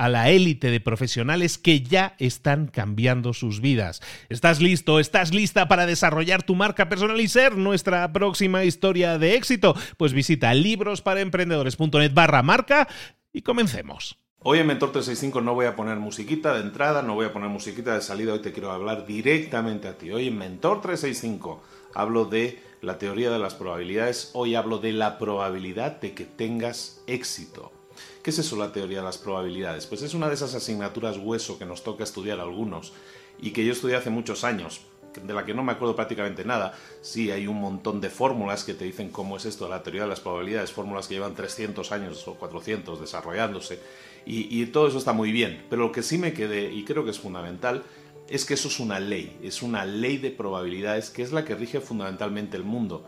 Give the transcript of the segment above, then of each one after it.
a la élite de profesionales que ya están cambiando sus vidas. ¿Estás listo? ¿Estás lista para desarrollar tu marca personal y ser nuestra próxima historia de éxito? Pues visita librosparaemprendedores.net barra marca y comencemos. Hoy en Mentor 365 no voy a poner musiquita de entrada, no voy a poner musiquita de salida, hoy te quiero hablar directamente a ti. Hoy en Mentor 365 hablo de la teoría de las probabilidades, hoy hablo de la probabilidad de que tengas éxito. ¿Qué es eso la teoría de las probabilidades? Pues es una de esas asignaturas hueso que nos toca estudiar algunos y que yo estudié hace muchos años, de la que no me acuerdo prácticamente nada. Sí, hay un montón de fórmulas que te dicen cómo es esto, la teoría de las probabilidades, fórmulas que llevan 300 años o 400 desarrollándose, y, y todo eso está muy bien. Pero lo que sí me quedé, y creo que es fundamental, es que eso es una ley, es una ley de probabilidades que es la que rige fundamentalmente el mundo.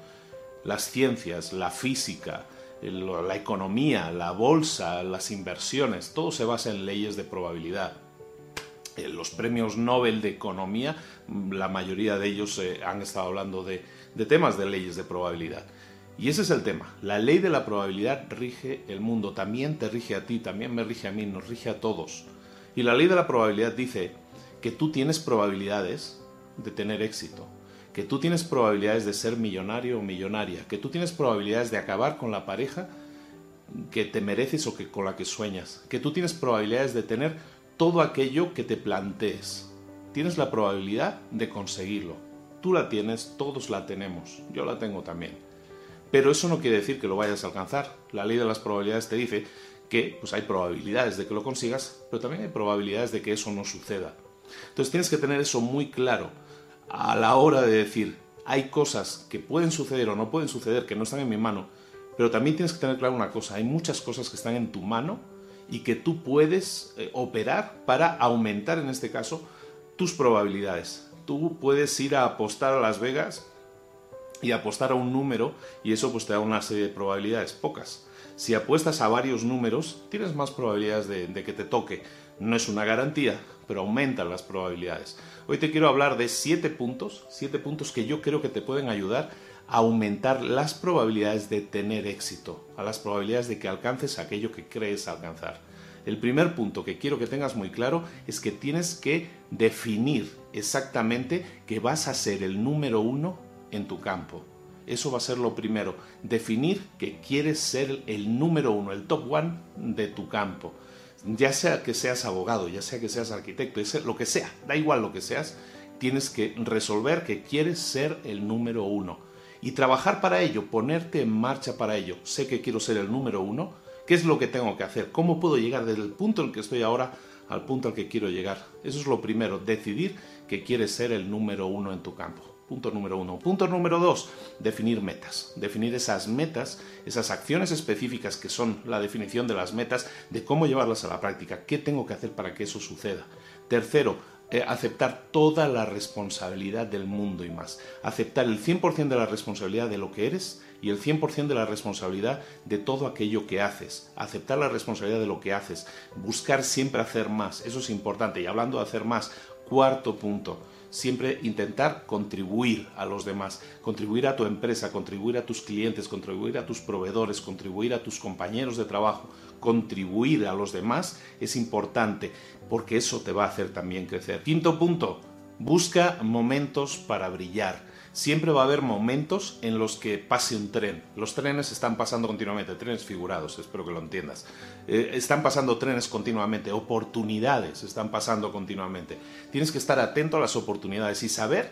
Las ciencias, la física, la economía, la bolsa, las inversiones, todo se basa en leyes de probabilidad. Eh, los premios Nobel de Economía, la mayoría de ellos eh, han estado hablando de temas de leyes de probabilidad. Y ese es el tema. La ley de la probabilidad rige el mundo, también te rige a ti, también me rige a mí, nos rige a todos. Y la ley de la probabilidad dice que tú tienes probabilidades de tener éxito que tú tienes probabilidades de ser millonario o millonaria, que tú tienes probabilidades de acabar con la pareja que te mereces o que con la que sueñas, que tú tienes probabilidades de tener todo aquello que te plantees. Tienes la probabilidad de conseguirlo. Tú la tienes, todos la tenemos, yo la tengo también. Pero eso no quiere decir que lo vayas a alcanzar. La ley de las probabilidades te dice que pues hay probabilidades de que lo consigas, pero también hay probabilidades de que eso no suceda. Entonces tienes que tener eso muy claro a la hora de decir, hay cosas que pueden suceder o no pueden suceder, que no están en mi mano, pero también tienes que tener claro una cosa, hay muchas cosas que están en tu mano y que tú puedes eh, operar para aumentar, en este caso, tus probabilidades. Tú puedes ir a apostar a Las Vegas y apostar a un número y eso pues te da una serie de probabilidades, pocas. Si apuestas a varios números, tienes más probabilidades de, de que te toque. No es una garantía, pero aumentan las probabilidades. Hoy te quiero hablar de siete puntos, siete puntos que yo creo que te pueden ayudar a aumentar las probabilidades de tener éxito, a las probabilidades de que alcances aquello que crees alcanzar. El primer punto que quiero que tengas muy claro es que tienes que definir exactamente que vas a ser el número uno en tu campo. Eso va a ser lo primero, definir que quieres ser el número uno, el top one de tu campo ya sea que seas abogado, ya sea que seas arquitecto, lo que sea, da igual lo que seas, tienes que resolver que quieres ser el número uno y trabajar para ello, ponerte en marcha para ello. Sé que quiero ser el número uno, ¿qué es lo que tengo que hacer? ¿Cómo puedo llegar desde el punto en el que estoy ahora al punto al que quiero llegar? Eso es lo primero, decidir que quieres ser el número uno en tu campo. Punto número uno. Punto número dos, definir metas. Definir esas metas, esas acciones específicas que son la definición de las metas, de cómo llevarlas a la práctica. ¿Qué tengo que hacer para que eso suceda? Tercero, eh, aceptar toda la responsabilidad del mundo y más. Aceptar el 100% de la responsabilidad de lo que eres y el 100% de la responsabilidad de todo aquello que haces. Aceptar la responsabilidad de lo que haces. Buscar siempre hacer más. Eso es importante. Y hablando de hacer más, cuarto punto. Siempre intentar contribuir a los demás, contribuir a tu empresa, contribuir a tus clientes, contribuir a tus proveedores, contribuir a tus compañeros de trabajo, contribuir a los demás es importante porque eso te va a hacer también crecer. Quinto punto, busca momentos para brillar siempre va a haber momentos en los que pase un tren. Los trenes están pasando continuamente, trenes figurados, espero que lo entiendas. Eh, están pasando trenes continuamente, oportunidades están pasando continuamente. Tienes que estar atento a las oportunidades y saber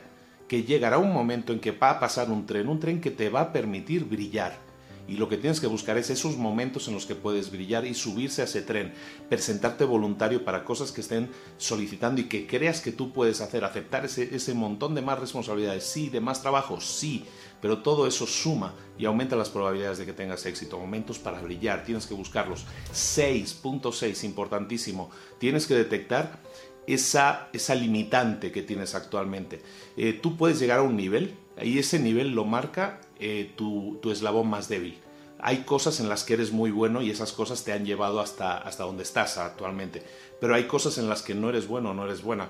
que llegará un momento en que va a pasar un tren, un tren que te va a permitir brillar y lo que tienes que buscar es esos momentos en los que puedes brillar y subirse a ese tren, presentarte voluntario para cosas que estén solicitando y que creas que tú puedes hacer, aceptar ese, ese montón de más responsabilidades, sí, de más trabajo, sí, pero todo eso suma y aumenta las probabilidades de que tengas éxito. Momentos para brillar, tienes que buscarlos. 6.6, importantísimo, tienes que detectar esa, esa limitante que tienes actualmente. Eh, tú puedes llegar a un nivel y ese nivel lo marca eh, tu, eslabón más débil. Hay cosas en las que eres muy bueno y esas cosas te han llevado hasta, hasta donde estás actualmente. Pero hay cosas en las que no eres bueno o no eres buena.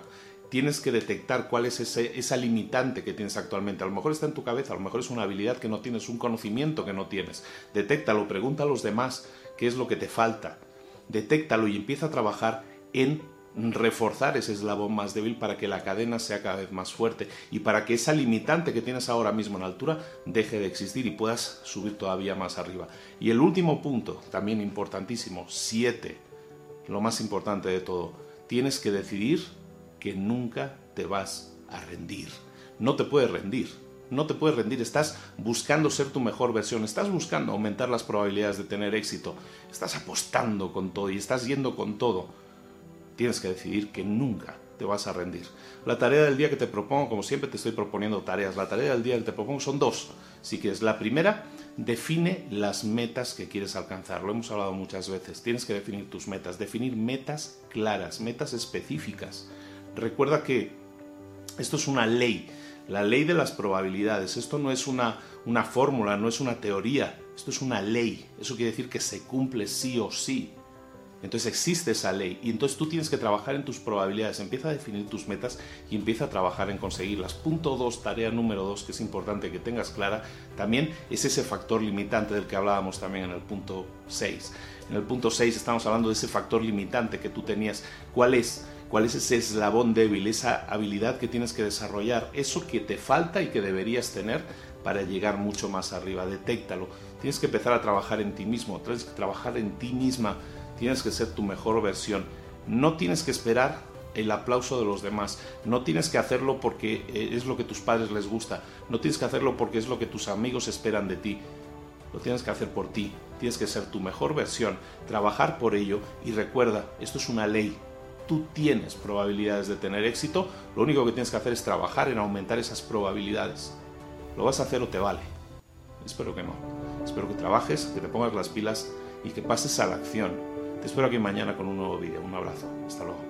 Tienes que detectar cuál es esa limitante que tienes actualmente. A lo mejor está en tu cabeza, a lo mejor es una habilidad que no tienes, un conocimiento que no tienes. Detéctalo, pregunta a los demás qué es lo que te falta. Detéctalo y empieza a trabajar en reforzar ese eslabón más débil para que la cadena sea cada vez más fuerte y para que esa limitante que tienes ahora mismo en altura deje de existir y puedas subir todavía más arriba. Y el último punto, también importantísimo, 7, lo más importante de todo, tienes que decidir que nunca te vas a rendir. No te puedes rendir, no te puedes rendir, estás buscando ser tu mejor versión, estás buscando aumentar las probabilidades de tener éxito, estás apostando con todo y estás yendo con todo tienes que decidir que nunca te vas a rendir. La tarea del día que te propongo, como siempre te estoy proponiendo tareas, la tarea del día que te propongo son dos. Si quieres, la primera, define las metas que quieres alcanzar. Lo hemos hablado muchas veces. Tienes que definir tus metas, definir metas claras, metas específicas. Recuerda que esto es una ley, la ley de las probabilidades. Esto no es una, una fórmula, no es una teoría, esto es una ley. Eso quiere decir que se cumple sí o sí. Entonces existe esa ley y entonces tú tienes que trabajar en tus probabilidades, empieza a definir tus metas y empieza a trabajar en conseguirlas. Punto 2, tarea número 2 que es importante que tengas clara, también es ese factor limitante del que hablábamos también en el punto 6. En el punto 6 estamos hablando de ese factor limitante que tú tenías. ¿Cuál es? ¿Cuál es ese eslabón débil, esa habilidad que tienes que desarrollar, eso que te falta y que deberías tener para llegar mucho más arriba? Detéctalo. Tienes que empezar a trabajar en ti mismo, tienes que trabajar en ti misma tienes que ser tu mejor versión. No tienes que esperar el aplauso de los demás. No tienes que hacerlo porque eh, es lo que tus padres les gusta. No tienes que hacerlo porque es lo que tus amigos esperan de ti. Lo tienes que hacer por ti. Tienes que ser tu mejor versión, trabajar por ello y recuerda, esto es una ley. Tú tienes probabilidades de tener éxito. Lo único que tienes que hacer es trabajar en aumentar esas probabilidades. ¿Lo vas a hacer o te vale? Espero que no. Espero que trabajes, que te pongas las pilas y que pases a la acción te espero aquí mañana con un nuevo vídeo. Un abrazo. Hasta luego.